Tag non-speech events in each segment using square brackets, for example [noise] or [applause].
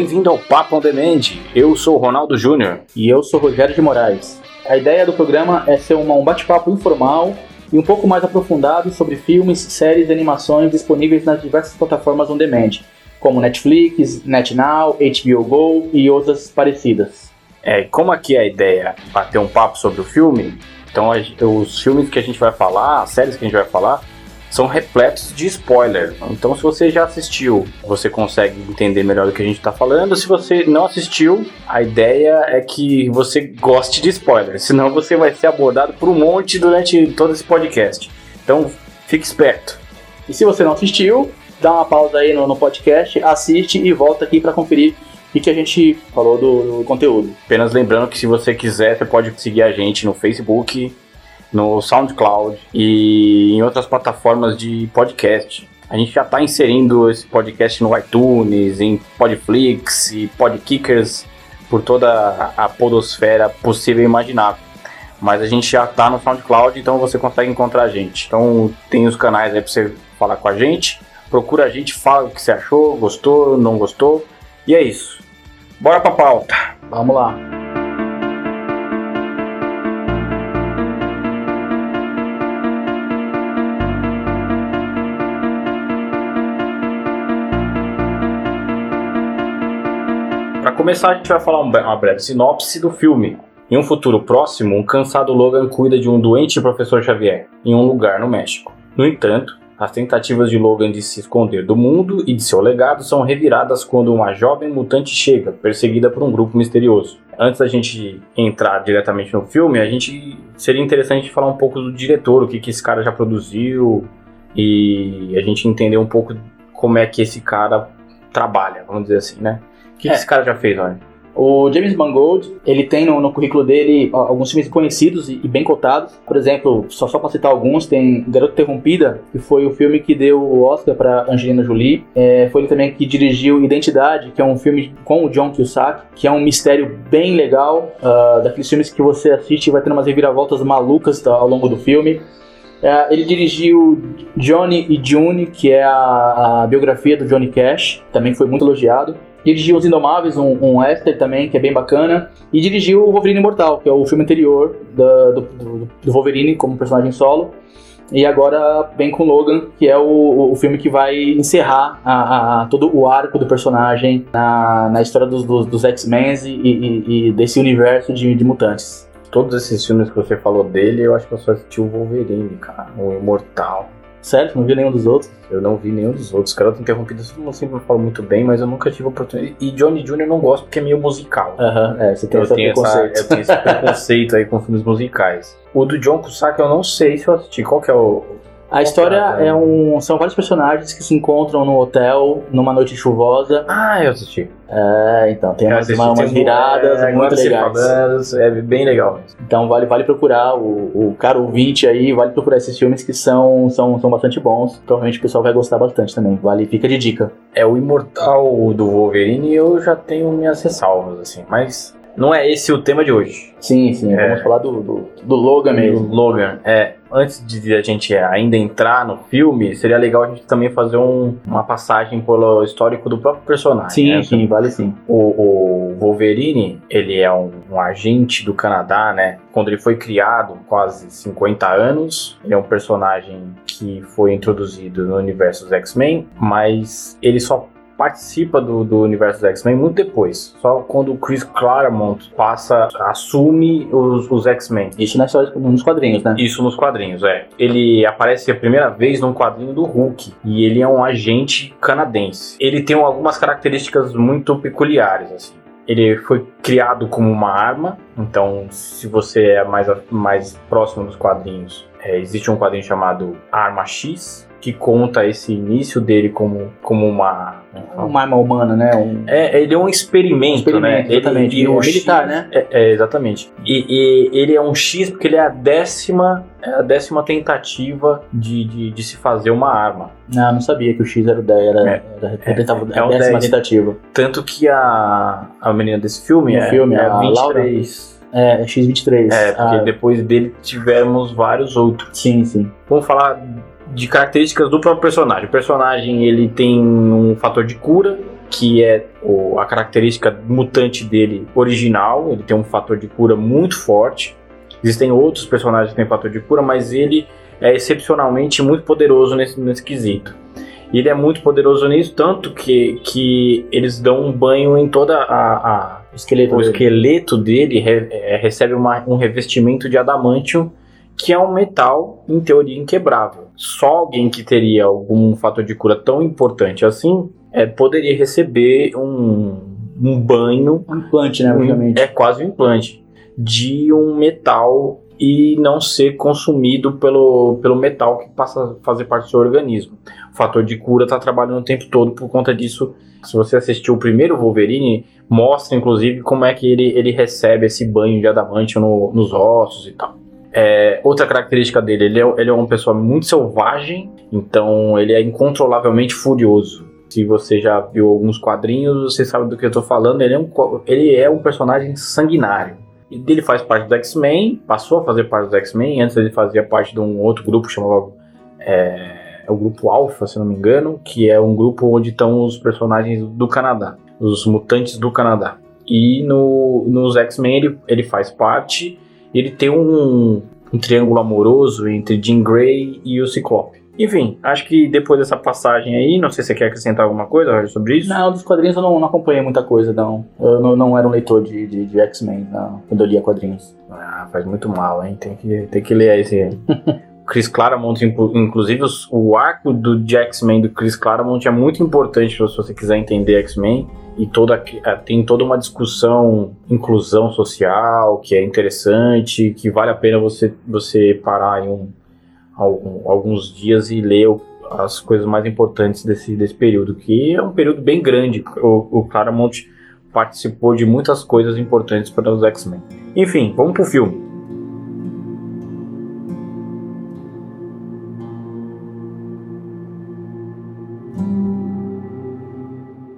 Bem-vindo ao Papo on Demand. Eu sou o Ronaldo Júnior. E eu sou o Rogério de Moraes. A ideia do programa é ser uma, um bate-papo informal e um pouco mais aprofundado sobre filmes, séries e animações disponíveis nas diversas plataformas on demand, como Netflix, NetNow, HBO Go e outras parecidas. É, como aqui a ideia é bater um papo sobre o filme, então os filmes que a gente vai falar, as séries que a gente vai falar, são repletos de spoiler. Então, se você já assistiu, você consegue entender melhor do que a gente está falando. Se você não assistiu, a ideia é que você goste de spoiler, [laughs] senão você vai ser abordado por um monte durante todo esse podcast. Então, fique esperto. E se você não assistiu, dá uma pausa aí no, no podcast, assiste e volta aqui para conferir o que a gente falou do, do conteúdo. Apenas lembrando que se você quiser, você pode seguir a gente no Facebook, no SoundCloud e em outras plataformas de podcast. A gente já está inserindo esse podcast no iTunes, em Podflix e Podkickers por toda a podosfera possível e imaginável. Mas a gente já está no SoundCloud, então você consegue encontrar a gente. Então tem os canais aí para você falar com a gente. Procura a gente, fala o que você achou, gostou, não gostou. E é isso. Bora pra pauta. Vamos lá. Começar, a gente vai falar uma breve sinopse do filme. Em um futuro próximo, um cansado Logan cuida de um doente professor Xavier, em um lugar no México. No entanto, as tentativas de Logan de se esconder do mundo e de seu legado são reviradas quando uma jovem mutante chega, perseguida por um grupo misterioso. Antes da gente entrar diretamente no filme, a gente seria interessante falar um pouco do diretor, o que, que esse cara já produziu e a gente entender um pouco como é que esse cara trabalha, vamos dizer assim, né? Que, é. esse cara já fez, olha? O James Mangold, ele tem no, no currículo dele alguns filmes conhecidos e, e, bem cotados. Por exemplo, só, só para citar alguns, tem Garota Interrompida, que foi o filme que deu o Oscar para Angelina Jolie. É, foi ele também que dirigiu Identidade, que é um filme com o John Cusack, que é um mistério bem legal, uh, daqueles filmes que você assiste e vai tendo umas reviravoltas malucas tá, ao longo do filme. É, ele dirigiu Johnny e June, que é a, a biografia do Johnny Cash, também foi muito elogiado. Dirigiu Os Indomáveis, um, um também, que é bem bacana. E dirigiu o Wolverine Imortal, que é o filme anterior da, do, do, do, Wolverine como personagem solo. E agora vem com Logan, que é o, o filme que vai encerrar a, a, todo o arco do personagem na, na história dos, dos, dos X-Men e, e, e, desse universo de, de mutantes. Todos esses filmes que você falou dele, eu acho que eu só assisti o Wolverine, cara, o Imortal. Sério? Não vi nenhum dos outros? Eu não vi nenhum dos outros. Garota Interrompida, eu não sempre falo muito bem, mas eu nunca tive oportunidade. E Johnny Jr. não gosto porque é meio musical. Aham, é, você tem eu esse preconceito. Essa, eu tenho esse [laughs] preconceito aí com filmes musicais. O do John Cusack eu não sei se eu assisti. Qual que é o, a história é um. São vários personagens que se encontram no hotel numa noite chuvosa. Ah, eu assisti. É, então tem umas, uma, umas viradas é, muito legais. É bem legal mesmo. Então vale, vale procurar o, o cara ouvinte aí, vale procurar esses filmes que são, são, são bastante bons. Provavelmente o pessoal vai gostar bastante também. Vale, fica de dica. É o Imortal do Wolverine, eu já tenho minhas ressalvas, assim, mas não é esse o tema de hoje. Sim, sim. É. Vamos falar do, do, do Logan mesmo. Do Logan, é. Antes de a gente ainda entrar no filme, seria legal a gente também fazer um, uma passagem pelo histórico do próprio personagem. Sim, né? sim, vale sim. O, o Wolverine, ele é um, um, agente do Canadá, né? Quando ele foi criado, quase 50 anos, ele é um personagem que foi introduzido no universo dos X-Men, mas ele só participa do, do universo do X-Men muito depois. Só quando o Chris Claremont passa, assume os, os X-Men. Isso na história, nos quadrinhos, né? Isso nos quadrinhos, é. Ele aparece a primeira vez num quadrinho do Hulk. E ele é um agente canadense. Ele tem algumas características muito peculiares, assim. Ele foi criado como uma arma, então se você é mais, mais próximo dos quadrinhos, é, existe um quadrinho chamado Arma X, que conta esse início dele como, como uma. Uma arma humana, né? Um... É, ele é um experimento, um experimento né? Exatamente. Ele, e um militar, né? É, é, exatamente. E, e, ele é um X porque ele é a décima, é a décima tentativa de, de, de, se fazer uma arma. Não, não sabia que o X era, era, é, era, representava é, a décima tentativa. Tanto que a, a menina desse filme, é, filme é a 23. Laura... É, X23. É, porque ah. depois dele tivemos vários outros. Sim, sim. Vamos falar de características do próprio personagem. O personagem ele tem um fator de cura, que é o, a característica mutante dele original. Ele tem um fator de cura muito forte. Existem outros personagens que têm fator de cura, mas ele é excepcionalmente muito poderoso nesse, nesse quesito. E ele é muito poderoso nisso, tanto que, que eles dão um banho em toda a. a esqueleto o dele. esqueleto dele re- é, recebe uma- um revestimento de adamantium, que é um metal, em teoria, inquebrável. Só alguém que teria algum fator de cura tão importante assim é, poderia receber um, um banho Um implante, né, obviamente. é quase um implante de um metal e não ser consumido pelo, pelo metal que passa a fazer parte do seu organismo. O fator de cura está trabalhando o tempo todo por conta disso. Se você assistiu o primeiro Wolverine, mostra inclusive como é que ele, ele recebe esse banho de adamante no- nos ossos e tal. É, outra característica dele, ele é, ele é uma pessoa muito selvagem, então ele é incontrolavelmente furioso. Se você já viu alguns quadrinhos, você sabe do que eu tô falando. Ele é um, ele é um personagem sanguinário. Ele faz parte do X-Men, passou a fazer parte do X-Men. Antes ele fazia parte de um outro grupo chamado é, é o grupo Alpha, se não me engano, que é um grupo onde estão os personagens do Canadá, os mutantes do Canadá. E no, nos X-Men ele, ele faz parte. Ele tem um, um triângulo amoroso entre Jean Grey e o Ciclope. Enfim, acho que depois dessa passagem aí, não sei se você quer acrescentar alguma coisa Roger, sobre isso. Não, dos quadrinhos eu não, não acompanhei muita coisa, não. Eu não, não era um leitor de, de, de X-Men não, quando eu lia quadrinhos. Ah, faz muito mal, hein? Tem que, tem que ler esse. [laughs] Chris Claremont, inclu- inclusive o arco do X-Men do Chris Claremont é muito importante se você quiser entender X-Men. E toda, eh, tem toda uma discussão, inclusão social, que é interessante, que vale a pena você, você parar em um, algum- alguns dias e ler as coisas mais importantes desse, desse período, que é um período bem grande. O, o Claremont participou de muitas coisas importantes para os X-Men. Enfim, vamos pro filme.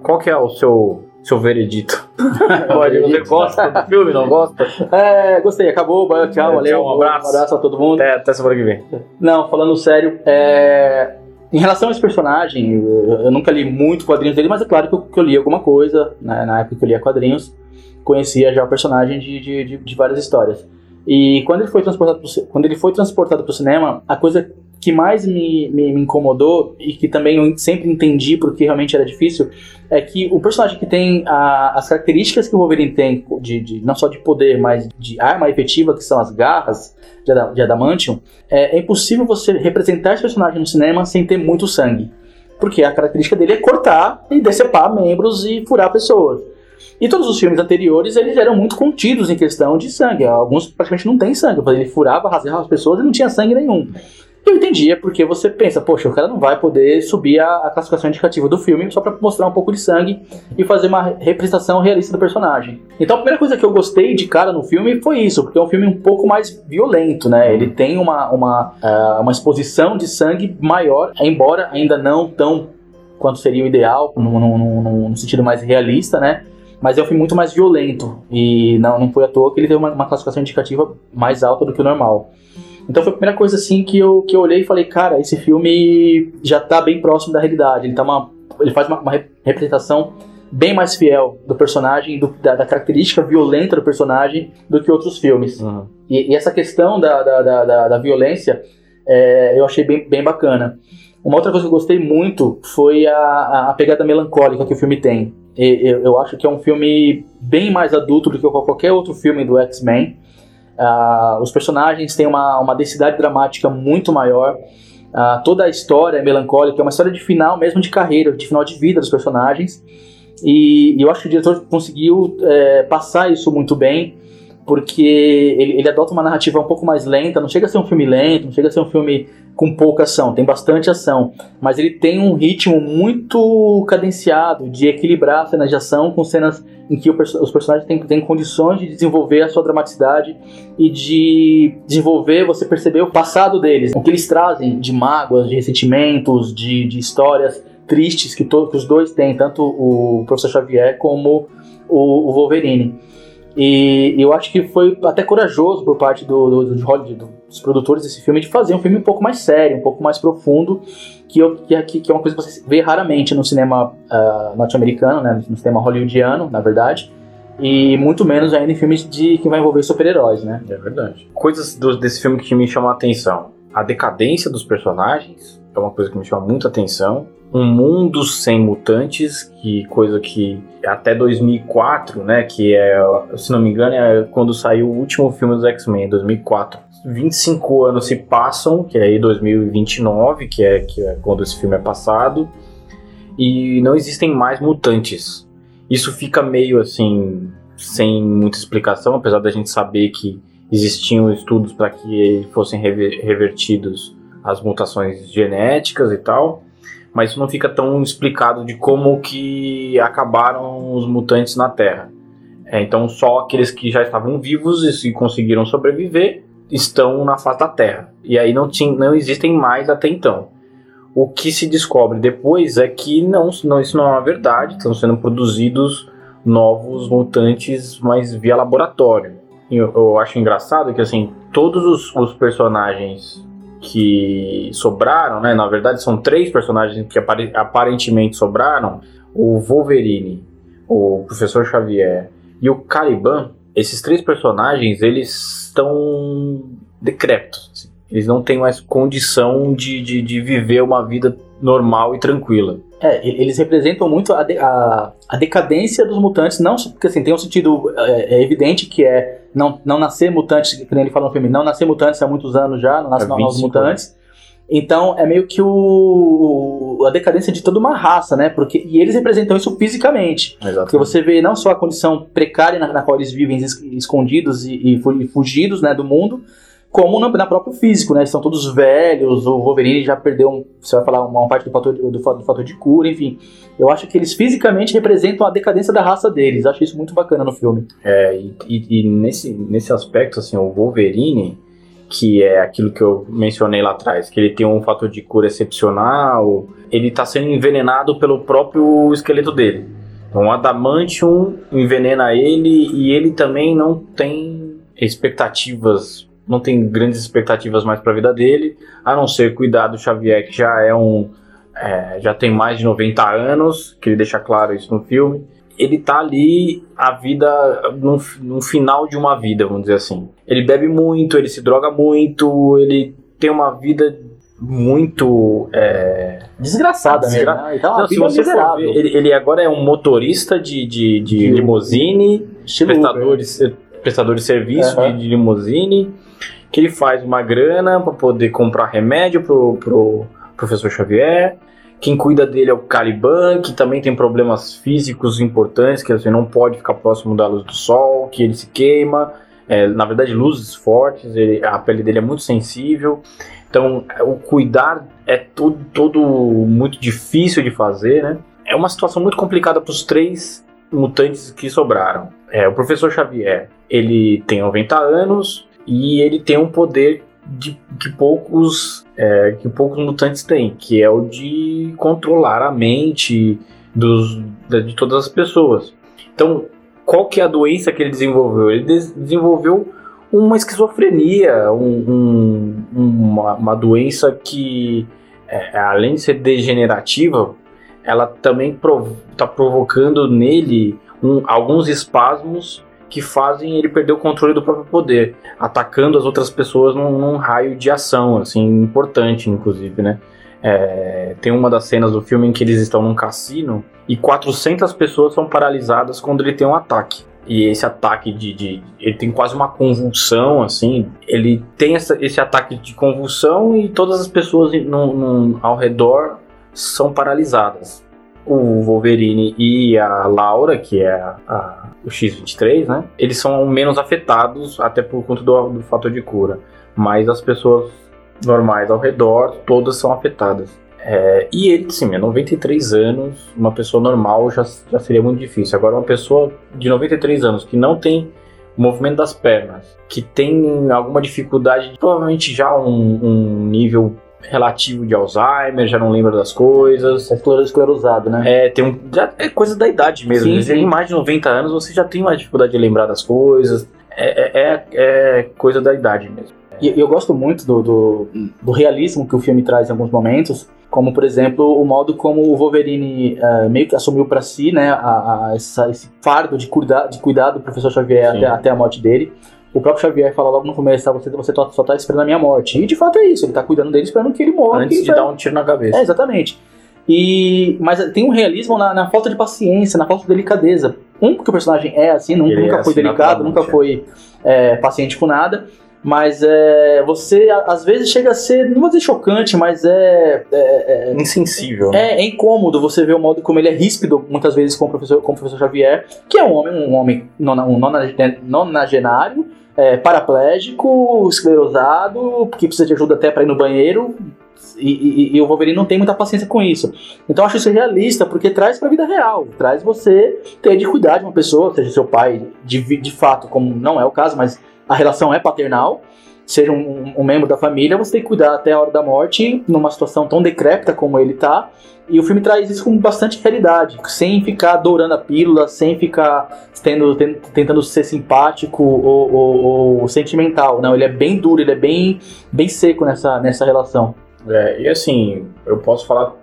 Qual que é o seu, seu veredito? [laughs] Pode, você gosta do filme, não gosta? É, gostei, acabou, valeu, tchau, É, valeu. tchau, um abraço. Um abraço a todo mundo. Até, até semana que vem. Não, falando sério, é, em relação a esse personagem, eu, eu nunca li muito quadrinhos dele, mas é claro que eu, que eu li alguma coisa, né, na época que eu lia quadrinhos, conhecia já o personagem de, de, de- de várias histórias. E quando ele foi transportado pro, quando ele foi transportado para o cinema, a coisa que mais me, me, me incomodou e que também eu sempre entendi porque realmente era difícil é que o personagem que tem a- as características que o Wolverine tem de, de- não só de poder, mas de arma efetiva, que são as garras de, ada- de adamantium, é, é impossível você representar esse personagem no cinema sem ter muito sangue. Porque a característica dele é cortar e decepar membros e furar pessoas. E todos os filmes anteriores, eles eram muito contidos em questão de sangue. Alguns praticamente não tem sangue. Ele furava, rasgava as pessoas e não tinha sangue nenhum. Eu entendia porque você pensa, poxa, o cara não vai poder subir a, a classificação indicativa do filme só pra mostrar um pouco de sangue e fazer uma representação realista do personagem. Então a primeira coisa que eu gostei de cara no filme foi isso, porque é um filme um pouco mais violento, né? Ele tem uma, uma, ah, uma exposição de sangue maior, embora ainda não tão quanto seria o ideal, no, no sentido mais realista, né? Mas é um filme muito mais violento. E não, não foi à toa que ele teve uma, uma classificação indicativa mais alta do que o normal. Então foi a primeira coisa assim que eu, que eu olhei e falei, cara, esse filme já tá bem próximo da realidade. Ele, tá uma, ele faz uma, uma re- representação bem mais fiel do personagem, do- da, da característica violenta do personagem, do que outros filmes. E, e essa questão da, da, da, da- violência é, eu achei bem, bem bacana. Uma outra coisa que eu gostei muito foi a, a- a pegada melancólica que o filme tem. E- Eu, eu acho que é um filme bem mais adulto do que qualquer outro filme do X-Men. Ah, os personagens têm uma, uma densidade dramática muito maior. Ah, toda a história é melancólica, é uma história de final mesmo de carreira, de final de vida dos personagens. E, e eu acho que o diretor conseguiu é, passar isso muito bem, porque ele, ele adota uma narrativa um pouco mais lenta, não chega a ser um filme lento, não chega a ser um filme com pouca ação, tem bastante ação, mas ele tem um ritmo muito cadenciado de equilibrar cenas de ação com cenas em que os personagens têm, têm condições de desenvolver a sua dramaticidade e de desenvolver, você perceber o passado deles, o que eles trazem de mágoas, de ressentimentos, de, de histórias tristes que, que os dois têm, tanto o Professor Xavier como o, o Wolverine. E eu acho que foi até corajoso por parte do, do, Hollywood, dos produtores desse filme, de fazer um filme um pouco mais sério, um pouco mais profundo, que, eu, que, que é uma coisa que você vê raramente no cinema uh, norte-americano, né, no cinema hollywoodiano, na verdade, e muito menos ainda em filmes de que vai envolver super-heróis, né? É verdade. Coisas do, desse filme que me chamam a atenção. A decadência dos personagens é uma coisa que me chama muita atenção um mundo sem mutantes, que coisa que até 2004, né, que é, se não me engano, é quando saiu o último filme dos X-Men, 2004. 25 anos se passam, que é aí 2029, que é, que é quando esse filme é passado, e não existem mais mutantes. Isso fica meio assim, sem muita explicação, apesar da gente saber que existiam estudos para que fossem revertidos as mutações genéticas e tal mas isso não fica tão explicado de como que acabaram os mutantes na Terra. É, então só aqueles que já estavam vivos e conseguiram sobreviver estão na face da Terra. E aí não, tinha, não existem mais até então. O que se descobre depois é que não, não isso não é uma verdade, estão sendo produzidos novos mutantes, mas via laboratório. Eu, eu acho engraçado que assim todos os, os personagens que sobraram, né? Na verdade, são três personagens que aparentemente sobraram: o Wolverine, o Professor Xavier e o Caliban. Esses três personagens eles estão decrépitos. Assim. Eles não têm mais condição de, de, de viver uma vida normal e tranquila. É, eles representam muito a, de, a, a, decadência dos mutantes, não porque assim, tem um sentido é, é, evidente que é não, não nascer mutantes, que nem ele fala no filme, não nascer mutantes há muitos anos já, não nascem novos mutantes. Então é meio que o, a decadência de toda uma raça, né? Porque, e eles representam isso fisicamente. Exatamente. Porque você vê não só a condição precária na, na qual eles vivem escondidos e, e fugidos né, do mundo, como na, próprio físico, né? São todos velhos, o Wolverine já perdeu, um, você vai falar, uma parte do fator, do, do fator de cura, enfim. Eu acho que eles fisicamente representam a decadência da raça deles. Acho isso muito bacana no filme. É, e, e, e nesse, nesse aspecto, assim, o Wolverine, que é aquilo que eu mencionei lá atrás, que ele tem um fator de cura excepcional, ele está sendo envenenado pelo próprio esqueleto dele. Então, o Adamantium envenena ele e ele também não tem expectativas não tem grandes expectativas mais para a vida dele, a não ser cuidar do Xavier, que já é um. É, já tem mais de 90 anos, que ele deixa claro isso no filme. Ele tá ali a vida no, no final de uma vida, vamos dizer assim. Ele bebe muito, ele se droga muito, ele tem uma vida muito é... desgraçada Desgra... mesmo. Né? Então, não, se você for ver, ele, ele, agora é um motorista de, de, de, de limusine, prestador de, prestador de serviço uhum. de, de limusine que ele faz uma grana para poder comprar remédio pro, pro professor Xavier. Quem cuida dele é o Caliban, que também tem problemas físicos importantes, que você não pode ficar próximo da luz do sol, que ele se queima. É, na verdade, luzes fortes, ele, a pele dele é muito sensível. Então, o cuidar é todo, todo muito difícil de fazer, né? É uma situação muito complicada para os três mutantes que sobraram. É, o professor Xavier, ele tem 90 anos, e ele tem um poder de, que poucos é, que poucos mutantes têm, que é o de controlar a mente dos, de todas as pessoas. Então, qual que é a doença que ele desenvolveu? Ele desenvolveu uma esquizofrenia, um, um, uma, uma, doença que, é, além de ser degenerativa, ela também está prov tá provocando nele um, alguns espasmos que fazem ele perder o controle do próprio poder, atacando as outras pessoas num, num raio de ação, assim, importante, inclusive, né? É, tem uma das cenas do filme em que eles estão num cassino e 400 pessoas são paralisadas quando ele tem um ataque. E esse ataque de, de ele tem quase uma convulsão, assim. Ele tem essa, esse ataque de convulsão e todas as pessoas no, no, ao redor são paralisadas o Wolverine e a Laura, que é a, a, o X-23, né? Eles são menos afetados, até por conta do, do fator de cura. Mas as pessoas normais ao redor, todas são afetadas. É, e ele, sim, é 93 anos, uma pessoa normal já, já seria muito difícil. Agora, uma pessoa de 93 anos que não tem movimento das pernas, que tem alguma dificuldade, provavelmente já um, um nível relativo de Alzheimer, já não lembra das coisas. É escler- esclerosado, né? É, tem um, já é coisa da idade mesmo. Sim, vezes, sim. Em mais de 90 anos você já tem uma dificuldade de lembrar das coisas. É, é, é- é coisa da idade mesmo. E eu gosto muito do, do, do realismo que o filme traz em alguns momentos, como por exemplo o modo como o Wolverine eh, meio que assumiu pra si, né, a, a- essa- esse fardo de cuidar, de cuidar do professor Xavier até, até a morte dele. O próprio Xavier fala logo no começo, tá, você, você tá- só tá esperando a minha morte. E de fato é isso, ele tá cuidando dele esperando que ele morra. Antes de vai- dar um tiro na cabeça. É, exatamente. E, mas tem um realismo na, na falta de paciência, na falta de delicadeza. Um, porque o personagem é assim, nunca, é nunca foi assim delicado, nunca é. foi é, paciente com nada. Mas é, você, a- às vezes, chega a ser, não vou dizer chocante, mas é, é, é, Insensível. né? é, é incômodo você ver o modo como ele é ríspido, muitas vezes, com o professor, com o professor Xavier, que é um homem, um homem um nonagen- nonagenário, é, paraplégico, esclerosado, que precisa de ajuda até para ir no banheiro, e, e- e o Wolverine não tem muita paciência com isso. Então eu acho isso realista, porque traz pra vida real. Traz você ter de cuidar de uma pessoa, seja seu pai, de, de fato, como não é o caso, mas a relação é paternal. Seja um, um- membro da família, você tem que cuidar até a hora da morte, numa situação tão decrépita como ele tá. E o filme traz isso com bastante realidade, sem ficar dourando a pílula, sem ficar tendo, ten- tentando ser simpático ou, ou- ou sentimental. Não, ele é bem duro, ele é bem, bem seco nessa, nessa relação. É, e assim, eu posso falar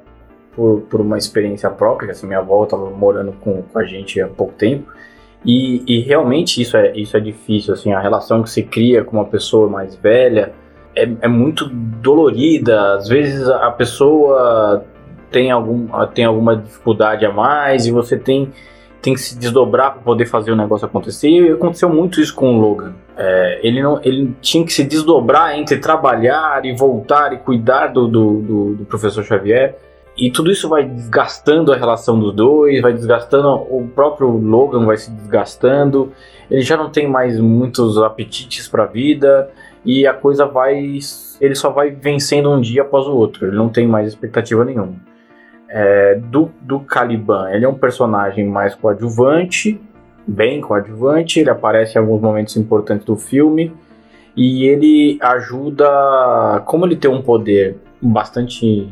por, por uma experiência própria, assim, minha avó estava morando com, com a gente há pouco tempo, e, e realmente isso é, isso é difícil, assim, a relação que se cria com uma pessoa mais velha é, é muito dolorida, às vezes a pessoa tem, algum, tem alguma dificuldade a mais e você tem, tem que se desdobrar para poder fazer o negócio acontecer, e aconteceu muito isso com o Logan. É, ele, não, ele tinha que se desdobrar entre trabalhar e voltar e cuidar do, do, do- do professor Xavier. E tudo isso vai desgastando a relação dos dois, vai desgastando o próprio Logan, vai se desgastando. Ele já não tem mais muitos apetites para a vida e a coisa vai. Ele só vai vencendo um dia após o outro. Ele não tem mais expectativa nenhuma. É, do, do Caliban, ele é um personagem mais coadjuvante, bem coadjuvante, ele aparece em alguns momentos importantes do filme e ele ajuda, como ele tem um poder bastante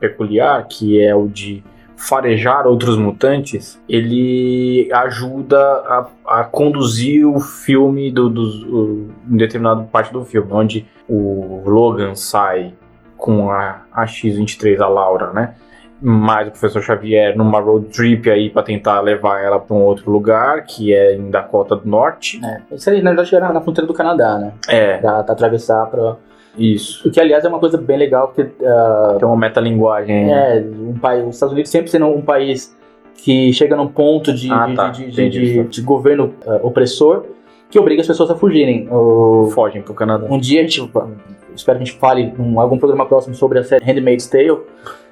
peculiar, que é o de farejar outros mutantes, ele ajuda a, a conduzir o filme do, dos- o- em determinada parte do filme, onde o Logan sai com a, a X-23, a Laura, né? Mais o professor Xavier numa road trip aí para tentar levar ela para um outro lugar, que é em Dakota do Norte. É, isso aí, na verdade, era na fronteira do Canadá, né? É, Pra, pra atravessar pra. Isso. O que, aliás, é uma coisa bem legal, porque ah, Tem uma metalinguagem. é, um país, os Estados Unidos sempre sendo um país que chega num ponto de, Ah, de, tá, de, de, de- de governo ah, opressor que obriga as pessoas a fugirem. O- Fogem pro Canadá. um dia a gente, espero que a gente fale em algum programa próximo sobre a série Handmaid's Tale.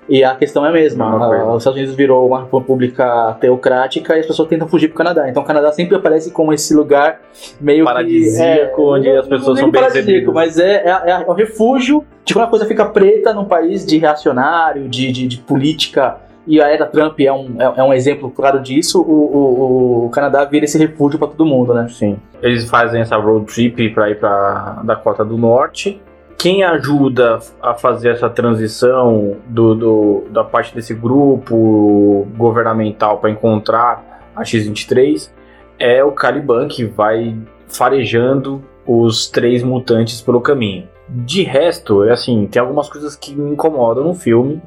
E a questão é a mesma. Os Estados Unidos virou uma república teocrática e as pessoas tentam fugir pro Canadá. Então o Canadá sempre aparece como esse lugar meio Paradisíaco, que, onde as pessoas não são bem paradisíaco, recebidas. mas é, é, é o refúgio de quando a coisa fica preta num país de reacionário, de, de, de política. E a era Trump é um, é, é um exemplo claro disso. O, o, o Canadá vira esse refúgio para todo mundo, né? Sim. Eles fazem essa road trip para ir para Dakota do Norte. Quem ajuda a fazer essa transição do, do- da parte desse grupo governamental para encontrar a X-23 é o Caliban, que vai farejando os três mutantes pelo caminho. De resto, é assim, tem algumas coisas que me incomodam no filme.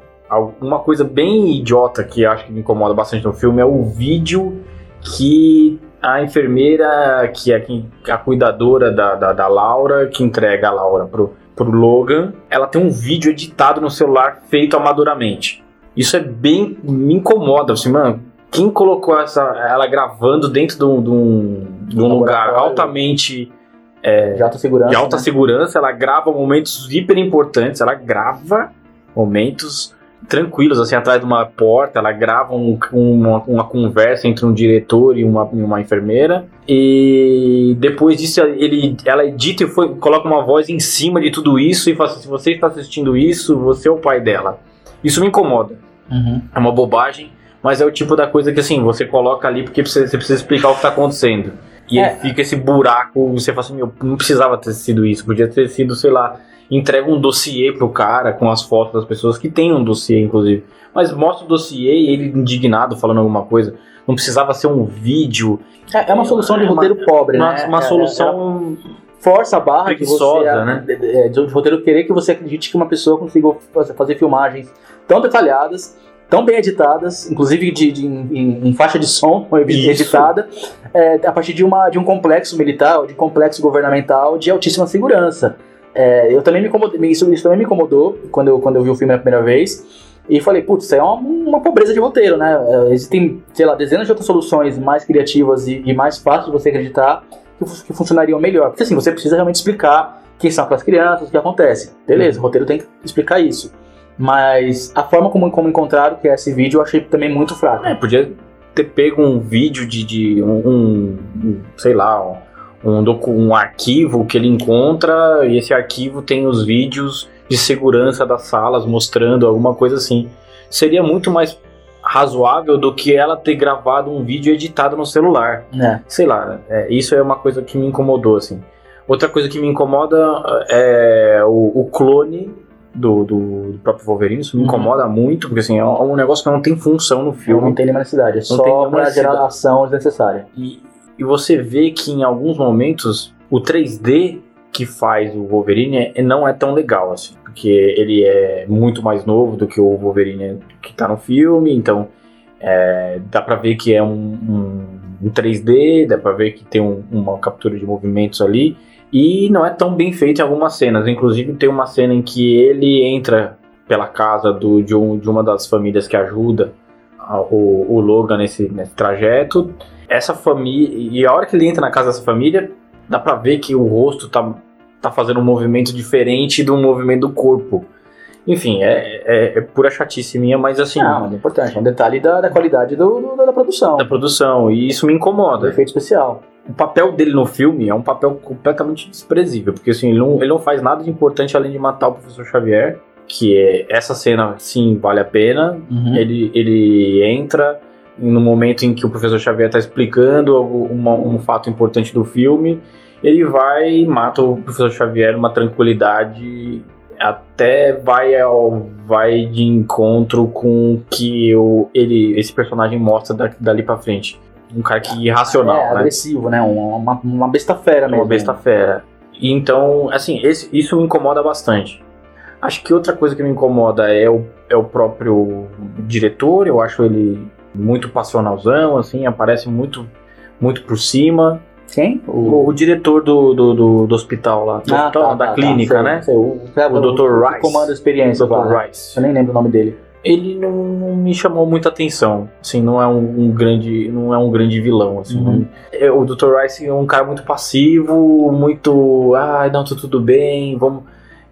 Uma coisa bem idiota que acho que me incomoda bastante no filme é o vídeo que a enfermeira, que é a cuidadora da, da, da Laura, que entrega a Laura pro, pro Logan, ela tem um vídeo editado no celular feito amadoramente. Isso é bem. me incomoda, assim, mano. Quem colocou essa, ela gravando dentro de um, de um, de um lugar altamente De alta segurança. de alta né? segurança, ela grava momentos hiper importantes, ela grava momentos tranquilos, assim, atrás de uma porta, ela grava um- uma, uma conversa entre um diretor e uma, uma enfermeira, e depois disso ele, ela edita e foi- coloca uma voz em cima de tudo isso e fala assim, se você está assistindo isso, você é o pai dela. Isso me incomoda. Uhum. É uma bobagem, mas é o tipo da coisa que assim, você coloca ali porque você, você precisa explicar o que está acontecendo. E É. aí fica esse buraco, você fala assim, meu, não precisava ter sido isso, podia ter sido, sei lá, entrega um dossiê pro cara com as fotos das pessoas que tem um dossiê, inclusive. Mas mostra o dossiê e ele indignado falando alguma coisa. Não precisava ser um vídeo. É, é uma solução de É uma- roteiro pobre, Uma, né? uma É- solução. força a barra que Preguiçosa, você, né? de, de- de roteiro querer que você acredite que uma pessoa consiga fazer, filmagens tão detalhadas, tão bem editadas, inclusive de, de- em, em faixa de som [laughs] editada, é, a partir de, uma, de um complexo militar, de um complexo governamental de altíssima segurança. É, eu também me incomodei, isso, isso também me incomodou quando eu, quando eu vi o filme a primeira vez. E falei, putz, isso aí é uma, uma pobreza de roteiro, né? É, Existem, sei lá, dezenas de outras soluções mais criativas e, e mais fáceis de você acreditar que, que funcionariam melhor. Porque assim, você precisa realmente explicar quem são aquelas crianças, o que acontece. Beleza, o roteiro tem que explicar isso. Mas a forma como, como encontraram que é esse vídeo eu achei também muito fraca. É, podia ter pego um vídeo de, de um, um- um, sei lá, um, docu- um arquivo que ele encontra e esse arquivo tem os vídeos de segurança das salas mostrando alguma coisa assim. Seria muito mais razoável do que ela ter gravado um vídeo editado no celular. né? Sei lá, é, isso é uma coisa que me incomodou, assim. Outra coisa que me incomoda é o, o clone do, do, do próprio Wolverine. Isso me Uhum. incomoda muito, porque assim, é um negócio que não tem função no Filme não tem nenhuma necessidade, é só pra gerar ação desnecessária. E, e você vê que em alguns momentos o 3D que faz o Wolverine é- não é tão legal assim, porque ele é muito mais novo do que o Wolverine que tá no filme, então é, dá pra ver que é um, um, um 3D, dá pra ver que tem um- uma captura de movimentos ali, e não é tão bem feito em algumas cenas. Inclusive tem uma cena em que ele entra pela casa do, de, um- de uma das famílias que ajuda o, o Logan nesse, nesse trajeto. Essa família. E a hora que ele entra na casa dessa família, dá pra ver que o rosto tá, tá fazendo um movimento diferente do movimento do corpo. Enfim, é, é, é pura chatice minha, mas assim. Não, mas é importante, é um detalhe da, da qualidade do, do- da produção, Da produção, e isso me incomoda. efeito especial. O papel dele no filme é um papel completamente desprezível, porque assim, ele não, ele não faz nada de importante além de matar o professor Xavier, que é essa cena sim vale a pena, Uhum. ele, ele entra no momento em que o professor Xavier está explicando uma- um fato importante do filme, ele vai e mata o professor Xavier numa tranquilidade, até vai, ao, vai de encontro com o que o, ele, esse personagem mostra da- dali pra frente. Um cara que irracional, é, né? agressivo, né? Uma, uma, besta fera É mesmo. uma besta fera. Então, assim, esse- isso me incomoda bastante. Acho que outra coisa que me incomoda é o, é o próprio diretor. Eu acho ele muito passionalzão, assim, aparece muito, muito por cima. Quem? O, o diretor do, do, do, do hospital lá, do Ah, hospital, tá, da tá, clínica, tá, sei, né? sei, o, O Dr. Rice. comanda a experiência. Dr. lá, né? Rice. Eu nem lembro o nome dele. Ele não, não me chamou muita atenção. Assim, não é um, um grande, não é um grande vilão. Assim, Uhum. não- é, o Dr. Rice é um cara muito passivo, muito, ah, não, tá tudo bem, vamos.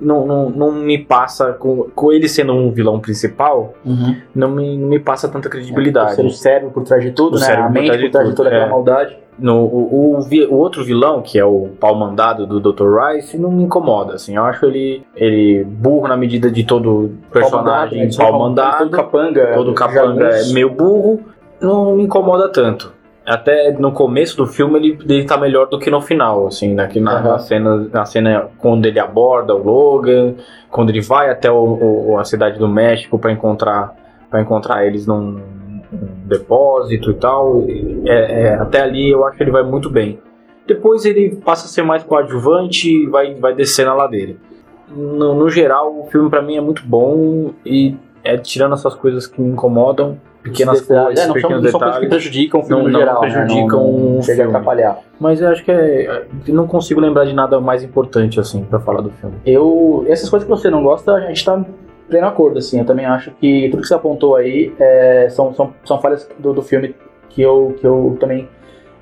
Não, não, não me passa com, com ele sendo um vilão principal, Uhum. não me, não me passa tanta credibilidade. Ser o cérebro por trás de tudo, O né? cérebro A por mente trás de por trás de toda aquela é. maldade. No, o, o, o outro vilão, que é o pau mandado do Dr. Rice, não me incomoda. Assim, eu acho ele, ele burro na medida de todo personagem né? pau mandado. Todo capanga. todo capanga é meio burro, não me incomoda tanto. Até no começo do filme ele, ele tá melhor do que no final, assim, né? Na, Aham. na cena, na cena quando ele aborda o Logan, quando ele vai até o, o- a cidade do México para encontrar para encontrar eles num, num depósito e tal. É, é, até ali eu acho que ele vai muito bem. Depois ele passa a ser mais coadjuvante e vai, vai descendo a ladeira. No, no geral, o filme pra mim é muito bom e é tirando essas coisas que me incomodam, pequenas detalhes. coisas, É, não, são, não são coisas que detalhes. prejudicam o filme Não- no não geral. né? prejudicam não, não o chega a filme. atrapalhar. Mas eu acho que é. eu Não consigo lembrar de nada mais importante assim pra falar do filme. Eu, essas coisas que você não gosta, a gente tá em pleno acordo, assim. Eu também acho que tudo que você apontou aí é, são, são, são falhas do, do filme que eu, que eu também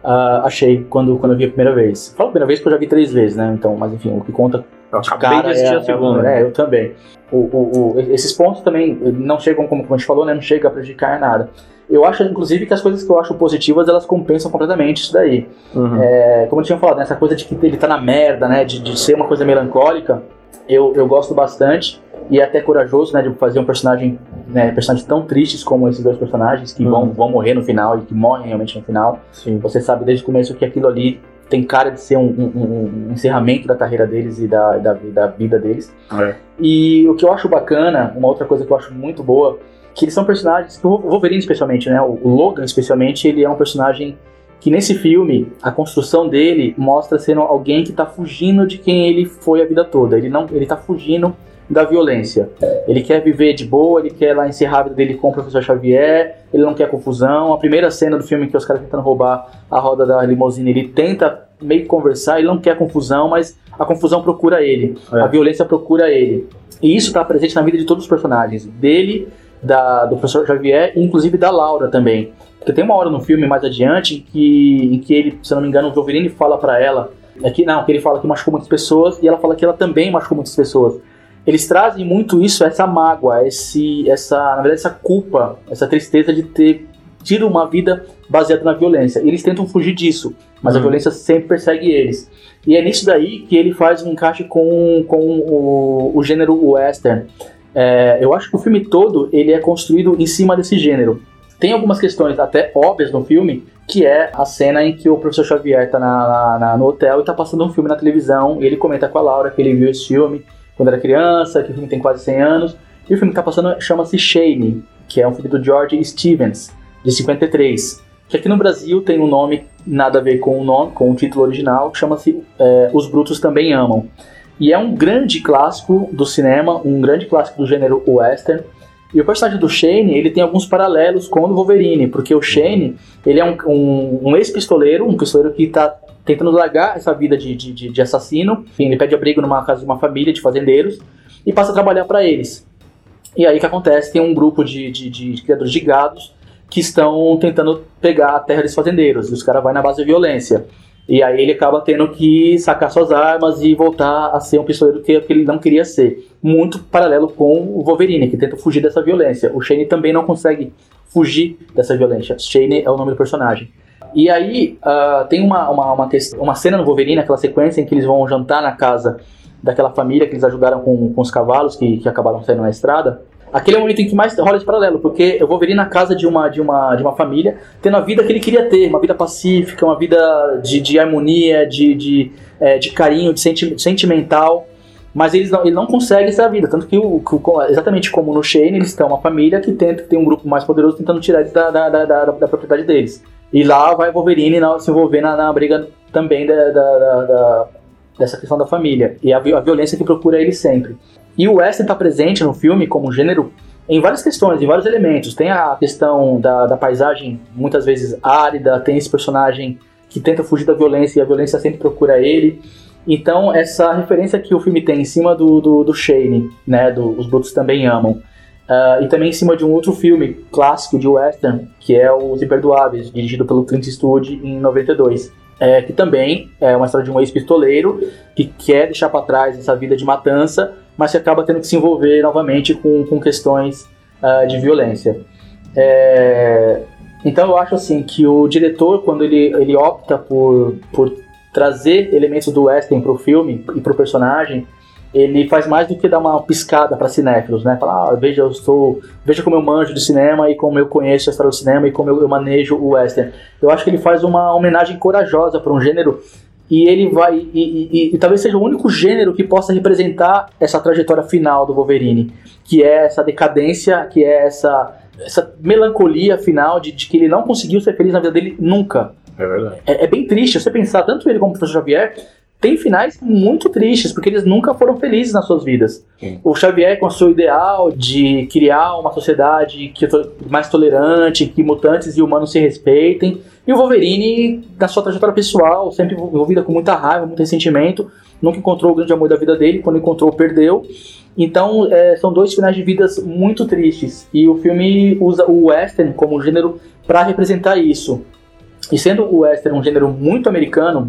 ah, achei quando, quando eu vi a primeira vez. Falo a primeira vez porque eu já vi três vezes, né? Então, mas enfim, o que conta Eu de acabei cara de assistir é, a segunda. É, eu também. O, o, o- esses pontos também não chegam, como, como a gente falou, né? Não chega a prejudicar nada. Eu acho, inclusive, que as coisas que eu acho positivas, elas compensam completamente isso daí. Uhum. É, como eu tinha falado, né, essa coisa de que ele tá na merda, né? De, de ser uma coisa melancólica, eu, eu gosto bastante. E é até corajoso, né? De fazer um personagem, né? Personagens tão tristes como esses dois personagens que vão, Uhum. vão morrer no final e que morrem realmente no final. Sim. Você sabe desde o começo que aquilo ali tem cara de ser um, um, um encerramento da carreira deles e da, da, da vida deles. É. E o que eu acho bacana, uma outra coisa que eu acho muito boa, que eles são personagens, o Wolverine especialmente, né? O Logan especialmente, ele é um personagem que nesse filme a construção dele mostra sendo alguém que está fugindo de quem ele foi a vida toda. Ele não, ele tá fugindo da violência. Ele quer viver de boa, ele quer lá encerrar a vida dele com o professor Xavier, ele não quer confusão. A primeira cena do filme que os caras tentando roubar a roda da limusine, ele tenta meio que conversar, ele não quer confusão, mas a confusão procura ele, é. a violência procura ele. E isso está presente na vida de todos os personagens, dele, da, do professor Xavier e inclusive da Laura também. Porque tem uma hora no filme mais adiante em que, em que ele, se eu não me engano, o Wolverine fala para ela é que não, que ele fala que machucou muitas pessoas e ela fala que ela também machucou muitas pessoas eles trazem muito isso, essa mágoa, esse, essa, na verdade, essa culpa, essa tristeza de ter tido uma vida baseada na violência. E eles tentam fugir disso, mas uhum. a violência sempre persegue eles. E é nisso daí que ele faz um encaixe com, com o, o gênero western. É, eu acho que o filme todo ele é construído em cima desse gênero. Tem algumas questões até óbvias no filme, que é a cena em que o professor Xavier está no hotel e está passando um filme na televisão, e ele comenta com a Laura que ele viu esse filme, quando era criança, que o filme tem quase 100 anos. E o filme que está passando chama-se Shane, que é um filme do George Stevens, de 53. Que aqui no Brasil tem um nome nada a ver com o nome, com o título original, que chama-se é, Os Brutos Também Amam. E é um grande clássico do cinema, um grande clássico do gênero western. E o personagem do Shane, ele tem alguns paralelos com o Wolverine, porque o Shane, ele é um, um, um ex-pistoleiro, um pistoleiro que está tentando largar essa vida de, de, de assassino. Enfim, ele pede abrigo numa casa de uma família de fazendeiros e passa a trabalhar para eles. E aí o que acontece? Tem um grupo de, de, de, criadores de gados que estão tentando pegar a terra dos fazendeiros. E os caras vão na base da violência. E aí ele acaba tendo que sacar suas armas e voltar a ser um pistoleiro que, que ele não queria ser. Muito paralelo com o Wolverine, que tenta fugir dessa violência. O Shane também não consegue fugir dessa violência. Shane é o nome do personagem. E aí uh, tem uma, uma, uma, uma, cena no Wolverine, aquela sequência em que eles vão jantar na casa daquela família que eles ajudaram com, com os cavalos que, que acabaram saindo na estrada. Aquele é o momento em que mais rola esse paralelo, porque eu vou na casa de uma, de, uma, de uma família, tendo a vida que ele queria ter, uma vida pacífica, uma vida de, de harmonia, de, de, é, de carinho, de senti sentimental, mas eles não, ele não consegue essa vida, tanto que, o, exatamente como no Shane, eles estão uma família que tenta ter um grupo mais poderoso tentando tirar da, da, da, da, da propriedade deles. E lá vai Wolverine se envolver na, na briga também da, da, da, dessa questão da família. E a, a, violência que procura ele sempre. E o western está presente no filme como gênero em várias questões, em vários elementos. Tem a questão da, da paisagem, muitas vezes árida, tem esse personagem que tenta fugir da violência e a violência sempre procura ele. Então, essa referência que o filme tem em cima do, do, do Shane, né, do Os Brutos Também Amam, Uh, e também em cima de um outro filme clássico de western, que é Os Imperdoáveis, dirigido pelo Clint Eastwood em 92. É, que também é uma história de um ex-pistoleiro que quer deixar para trás essa vida de matança, mas que acaba tendo que se envolver novamente com, com questões uh, de violência. É, então eu acho assim que o diretor, quando ele, ele opta por, por trazer elementos do western para o filme e para o personagem, ele faz mais do que dar uma piscada para cinéfilos, né? Falar, ah, veja, eu estou, veja como eu manjo de cinema e como eu conheço a história do cinema e como eu, eu manejo o western. Eu acho que ele faz uma homenagem corajosa para um gênero e ele vai e, e, e, e, talvez seja o único gênero que possa representar essa trajetória final do Wolverine, que é essa decadência, que é essa essa melancolia final de, de que ele não conseguiu ser feliz na vida dele nunca. É verdade. É, é, bem triste você pensar, tanto ele como o professor Xavier, tem finais muito tristes, porque eles nunca foram felizes nas suas vidas. Sim. O Xavier, com o seu ideal de criar uma sociedade que mais tolerante, que mutantes e humanos se respeitem, e o Wolverine, na sua trajetória pessoal, sempre envolvida com muita raiva, muito ressentimento, nunca encontrou o grande amor da vida dele, quando encontrou, perdeu. Então, é, são dois finais de vidas muito tristes, e o filme usa o western como gênero para representar isso. E sendo o western um gênero muito americano,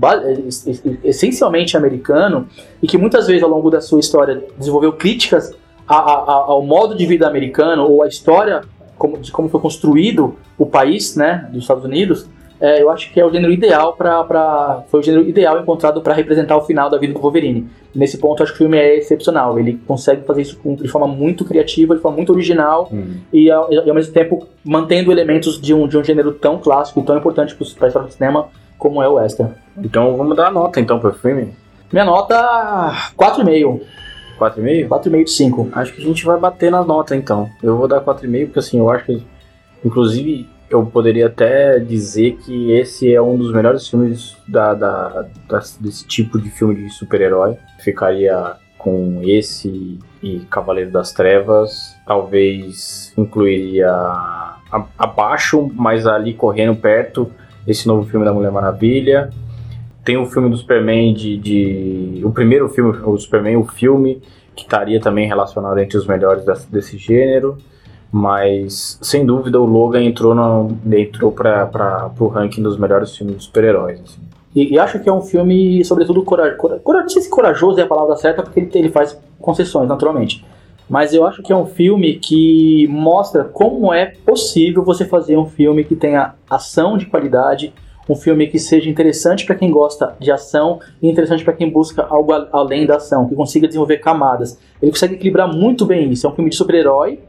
essencialmente americano, e que muitas vezes ao longo da sua história desenvolveu críticas a, a, ao modo de vida americano ou à história como, de como foi construído o país, né, dos Estados Unidos, é, eu acho que é o gênero ideal para foi o gênero ideal encontrado para representar o final da vida do Wolverine. Nesse ponto, eu acho que o filme é excepcional. Ele consegue fazer isso de forma muito criativa, de forma muito original uhum. e, ao, e, ao, mesmo tempo mantendo elementos de um, de um gênero tão clássico e tão importante para a história do cinema como é o Western. Então vamos dar a nota então pro filme. Minha nota 4,5. 4,5? 4,5 de 5. Acho que a gente vai bater na nota então. Eu vou dar 4,5 porque assim, eu acho que. Inclusive, eu poderia até dizer que esse é um dos melhores filmes da, da, da desse tipo de filme de super-herói. Ficaria com esse e Cavaleiro das Trevas. Talvez incluiria a, abaixo, mas ali correndo perto, esse novo filme da Mulher Maravilha. Tem o filme do Superman de, de o primeiro filme, o Superman, o filme que estaria também relacionado entre os melhores desse, desse gênero. Mas, sem dúvida, o Logan entrou, no, entrou para o ranking dos melhores filmes de super-heróis. Assim. E, e, acho que é um filme, sobretudo, corajoso. Cora, cora, se corajoso é a palavra certa, porque ele, ele faz concessões, naturalmente. Mas eu acho que é um filme que mostra como é possível você fazer um filme que tenha ação de qualidade, um filme que seja interessante para quem gosta de ação e interessante para quem busca algo além da ação, que consiga desenvolver camadas. Ele consegue equilibrar muito bem isso. É um filme de super-herói,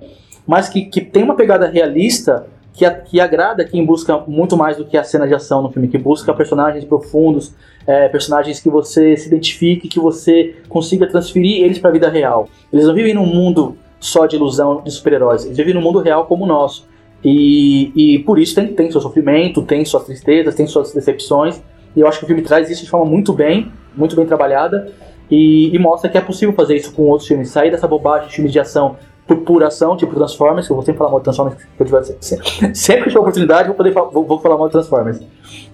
mas que, que tem uma pegada realista que, que agrada quem busca muito mais do que a cena de ação no filme, que busca personagens profundos, é, personagens que você se identifique, que você consiga transferir eles para a vida real. Eles não vivem num mundo só de ilusão de super-heróis, eles vivem num mundo real como o nosso. E, e por isso tem, tem seu sofrimento, tem suas tristezas, tem suas decepções. E eu acho que o filme traz isso de forma muito bem, muito bem trabalhada. E, e, mostra que é possível fazer isso com outros filmes, sair dessa bobagem de filmes de ação por pura ação, tipo Transformers, que eu vou sempre falar mal de Transformers, eu tiver, sempre, sempre que tiver oportunidade vou, poder, vou, vou falar mal de Transformers.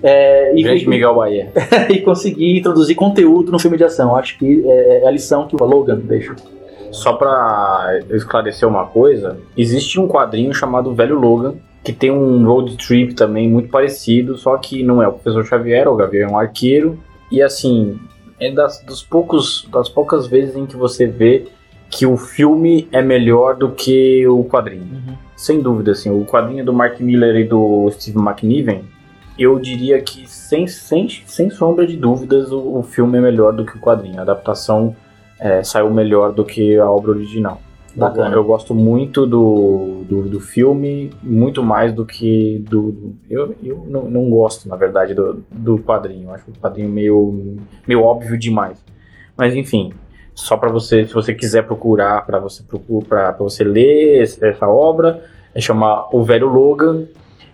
É, e, Grande Miguel Bahia. [laughs] e conseguir introduzir conteúdo no filme de ação. Acho que é, é a lição que o Logan deixa. Só pra esclarecer uma coisa, existe um quadrinho chamado Velho Logan, que tem um road trip também muito parecido, só que não é o Professor Xavier, o Gavião é um arqueiro. E assim, é das, dos poucos, das poucas vezes em que você vê que o filme é melhor do que o quadrinho. Uhum. Sem dúvida, assim, o quadrinho do Mark Miller e do Steve McNiven, eu diria que sem, sem, sem sombra de dúvidas o, o filme é melhor do que o quadrinho. A adaptação é, saiu melhor do que a obra original. Bacana. Eu, gosto muito do, do, do, filme, muito mais do que do. eu eu não, não gosto, na verdade, do, do quadrinho. Eu acho o quadrinho meio, meio óbvio demais. Mas enfim, só para você, se você quiser procurar, para você para você ler essa obra, é chamar O Velho Logan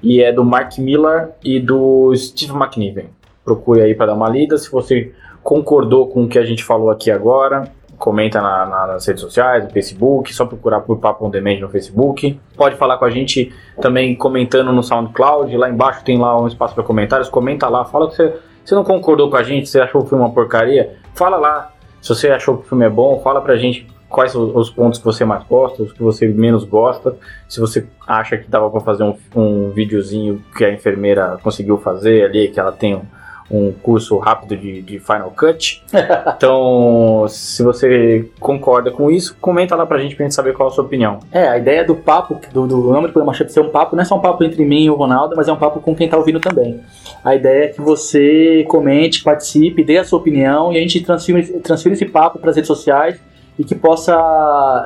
e é do Mark Miller e do Steve McNiven. Procure aí para dar uma lida. Se você concordou com o que a gente falou aqui agora, comenta na, na, nas redes sociais, no Facebook, só procurar por Papo On Demand no Facebook. Pode falar com a gente também comentando no SoundCloud, lá embaixo tem lá um espaço para comentários, comenta lá, fala que você, você não concordou com a gente, você achou o filme uma porcaria, fala lá, se você achou que o filme é bom, fala pra gente quais os pontos que você mais gosta, os que você menos gosta. Se você acha que dava para fazer um, um videozinho que a enfermeira conseguiu fazer ali, que ela tem um, um curso rápido de, de Final Cut. [laughs] então, se você concorda com isso, comenta lá pra gente pra gente saber qual a sua opinião. É, a ideia do papo, do, do nome do programa Chip ser um papo, não é só um papo entre mim e o Ronaldo, mas é um papo com quem tá ouvindo também. A ideia é que você comente, participe, dê a sua opinião e a gente transfira, transfira esse papo para as redes sociais e que possa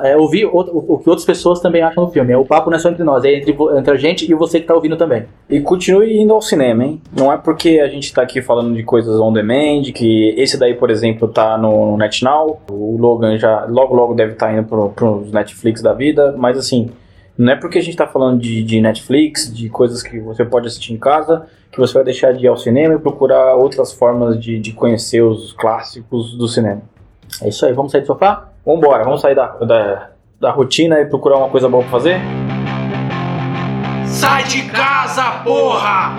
é, ouvir o, o, que outras pessoas também acham do filme. O papo não é só entre nós, é entre, entre a gente e você que está ouvindo também. E continue indo ao cinema, hein? Não é porque a gente está aqui falando de coisas on demand, que esse daí, por exemplo, tá no, no NetNow, o Logan já logo logo deve estar tá indo para os Netflix da vida, mas assim, não é porque a gente está falando de, de Netflix, de coisas que você pode assistir em casa, que você vai deixar de ir ao cinema e procurar outras formas de, de conhecer os clássicos do cinema. É isso aí, vamos sair do sofá? Vambora, vamos sair da, da, da rotina e procurar uma coisa boa pra fazer? Sai de casa, porra!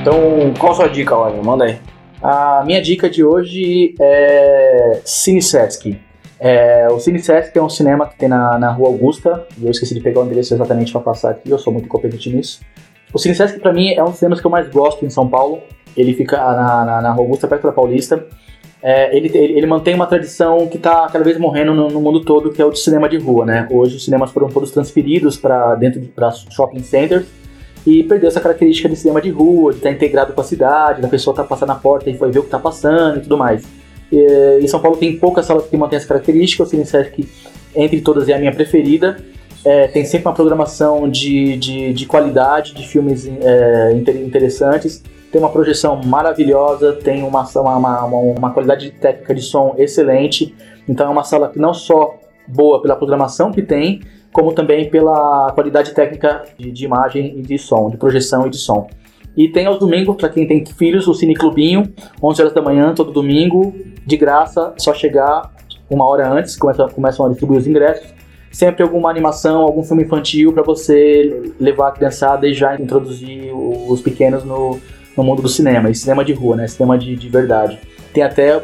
Então, qual a sua dica, Oliver? Manda aí. A minha dica de hoje é Cine Sesc. É, o Cine Sesc é um cinema que tem na, na Rua Augusta, eu esqueci de pegar o endereço exatamente para passar aqui, eu sou muito competente nisso. O Cine Sesc, para mim, é um dos cinemas que eu mais gosto em São Paulo. Ele fica na, na, na Augusta, perto da Paulista. É, ele, ele, ele, mantém uma tradição que está cada vez morrendo no, no, mundo todo, que é o de cinema de rua, né? Hoje os cinemas foram todos transferidos para dentro de pra shopping centers e perdeu essa característica de cinema de rua, de estar tá integrado com a cidade, da pessoa tá passando na porta e vai ver o que está passando e tudo mais. E, em São Paulo tem poucas salas que mantêm essa característica, o Cine Sesc, entre todas, é a minha preferida. É, tem sempre uma programação de, de, de qualidade, de filmes é, interessantes. Tem uma projeção maravilhosa, tem uma, uma, uma, uma qualidade técnica de som excelente. Então é uma sala que não só boa pela programação que tem, como também pela qualidade técnica de, de imagem e de som, de projeção e de som. E tem aos domingos, para quem tem filhos, o Cine Clubinho, 11 horas da manhã, todo domingo, de graça, só chegar uma hora antes, começam, começam a distribuir os ingressos. Sempre alguma animação, algum filme infantil para você levar a criançada e já introduzir os pequenos no, no mundo do cinema. E cinema de rua, né? Cinema de, de verdade. Tem até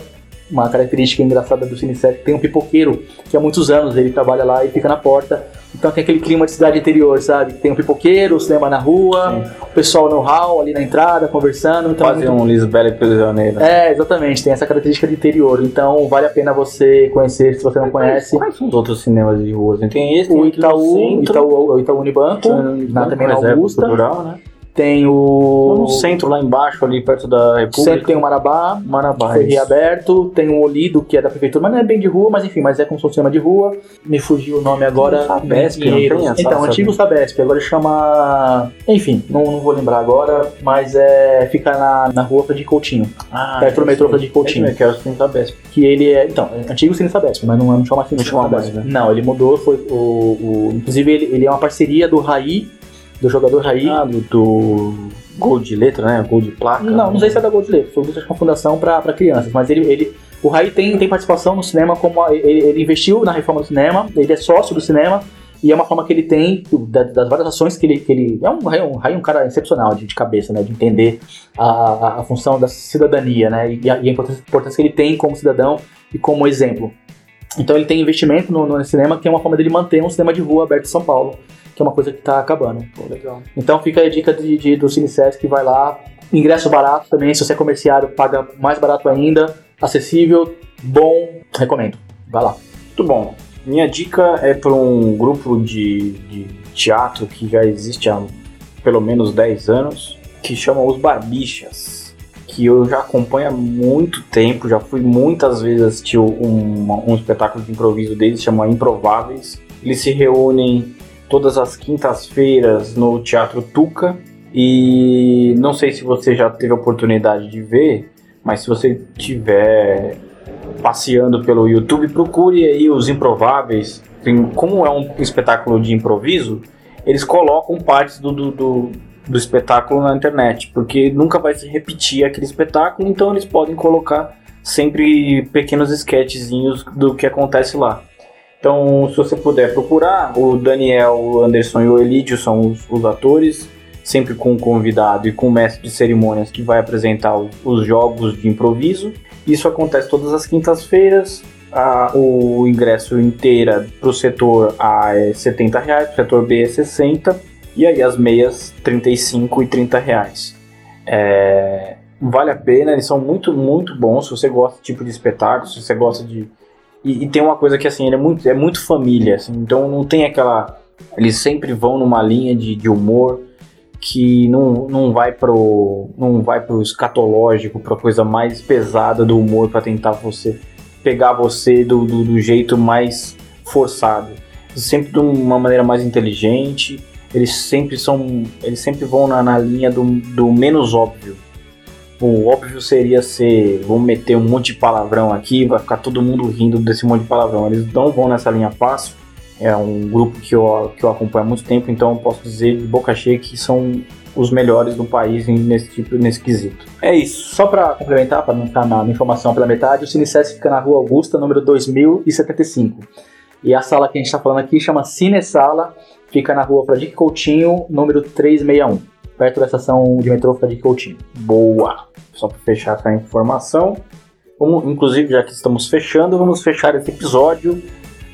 uma característica engraçada do Cine tem um pipoqueiro que há muitos anos ele trabalha lá e fica na porta então tem aquele clima de cidade interior, sabe? Tem um pipoqueiro, o cinema na rua, Sim. o pessoal no hall ali na entrada, conversando. Então Quase é muito... um Lisbela prisioneiro. É, exatamente, tem essa característica de interior. Então vale a pena você conhecer se você não conhece. Quais são os outros cinemas de rua? Tem esse, o Itaú, Itaú, Itaú Unibanco, na, também na Augusta. Cultural, né? Tem o. No centro, lá embaixo, ali perto da República. Centro tem o Marabá. Marabá. Foi reaberto. Tem o Olido, que é da prefeitura, mas não é bem de rua, mas enfim, mas é como se fosse um de rua. Me fugiu o nome agora. Sabesp, não tem essa, Então, antigo Sabesp. Agora chama. Enfim, não, não vou lembrar agora, mas é. Fica na, na rua de Coutinho. Ah, perto do metrô de Coutinho. É que é o Cine Sabesp. Que ele é. Então, é antigo Cine Sabesp, mas não, não chama assim. Não chama mais, né? Não, ele mudou. Foi o, o, inclusive, ele, ele é uma parceria do Raí do jogador Raí. Ah, do, do Gol de letra, né? Gol de placa. Não, não sei se é da Gol de letra. Foi uma fundação para crianças, mas ele, ele o Raí tem, tem participação no cinema como ele, ele, investiu na reforma do cinema, ele é sócio do cinema e é uma forma que ele tem das várias ações que ele, que ele é um Raí, um, Raí, um cara excepcional de, de cabeça, né, de entender a, a, a, função da cidadania, né, e a, e a importância, importância, que ele tem como cidadão e como exemplo. Então ele tem investimento no, no cinema que é uma forma dele manter um cinema de rua aberto em São Paulo que é uma coisa que tá acabando. Pô, legal. Então fica a dica de, de, do que vai lá. Ingresso barato também, se você é comerciário, paga mais barato ainda. Acessível, bom, recomendo. Vai lá. Muito bom. Minha dica é para um grupo de, de teatro que já existe há pelo menos 10 anos, que chama Os Barbichas, que eu já acompanho há muito tempo, já fui muitas vezes assistir um, um espetáculo de improviso deles, chama Improváveis. Eles se reúnem todas as quintas-feiras no Teatro Tuca. E não sei se você já teve a oportunidade de ver, mas se você tiver passeando pelo YouTube, procure aí os Improváveis. Como é um espetáculo de improviso, eles colocam partes do, do, do, do espetáculo na internet, porque nunca vai se repetir aquele espetáculo, então eles podem colocar sempre pequenos sketchzinhos do que acontece lá. Então, se você puder procurar, o Daniel, o Anderson e o Elidio são os, os atores, sempre com um convidado e com um mestre de cerimônias que vai apresentar o, os jogos de improviso. Isso acontece todas as quintas-feiras. o ingresso inteira para o setor A é 70 reais, o setor B é 60 e aí as meias 35 e 30 reais. É, vale a pena, eles são muito, muito bons. Se você gosta desse tipo de espetáculo, se você gosta de e, e, tem uma coisa que assim, ele é muito, é muito família, assim, então não tem aquela. Eles sempre vão numa linha de, de humor que não, não vai pro. não vai pro escatológico, pra coisa mais pesada do humor para tentar você pegar você do, do, do, jeito mais forçado. Sempre de uma maneira mais inteligente. Eles sempre são. Eles sempre vão na, na linha do, do menos óbvio o óbvio seria ser, vamos meter um monte de palavrão aqui, vai ficar todo mundo rindo desse monte de palavrão. Eles não vão nessa linha fácil. É um grupo que eu, que eu acompanho há muito tempo, então eu posso dizer de boca cheia que são os melhores do país nesse tipo nesse quesito. É isso. Só para complementar, para não ficar na informação pela metade, o Cinecess fica na Rua Augusta, número 2075. E a sala que a gente está falando aqui chama Cine Sala, fica na Rua Fradique Coutinho, número 361 perto da estação de metrô de Coutinho. Boa! Só para fechar essa informação. Vamos, inclusive, já que estamos fechando, vamos fechar esse episódio.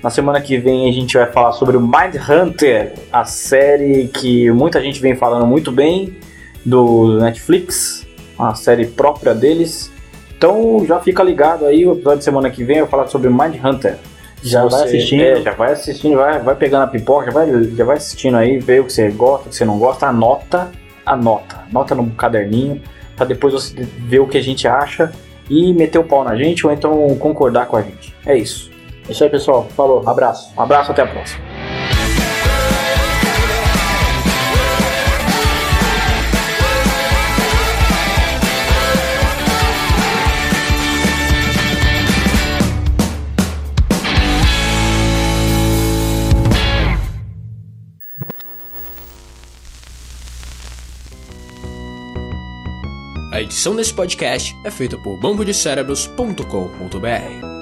Na semana que vem a gente vai falar sobre o Mind Hunter, a série que muita gente vem falando muito bem do Netflix, uma série própria deles. Então já fica ligado aí, o episódio de semana que vem eu vou falar sobre Mind Hunter. Já você, vai assistindo? É, já vai assistindo, vai, vai pegando a pipoca, já vai, já vai assistindo aí, vê o que você gosta, o que você não gosta, anota anota. Anota no caderninho, para depois você ver o que a gente acha e meter o pau na gente ou então concordar com a gente. É isso. É isso aí, pessoal. Falou. Abraço. Um abraço, até a próxima. Edição desse podcast é feita por bambodecerebros.com.br.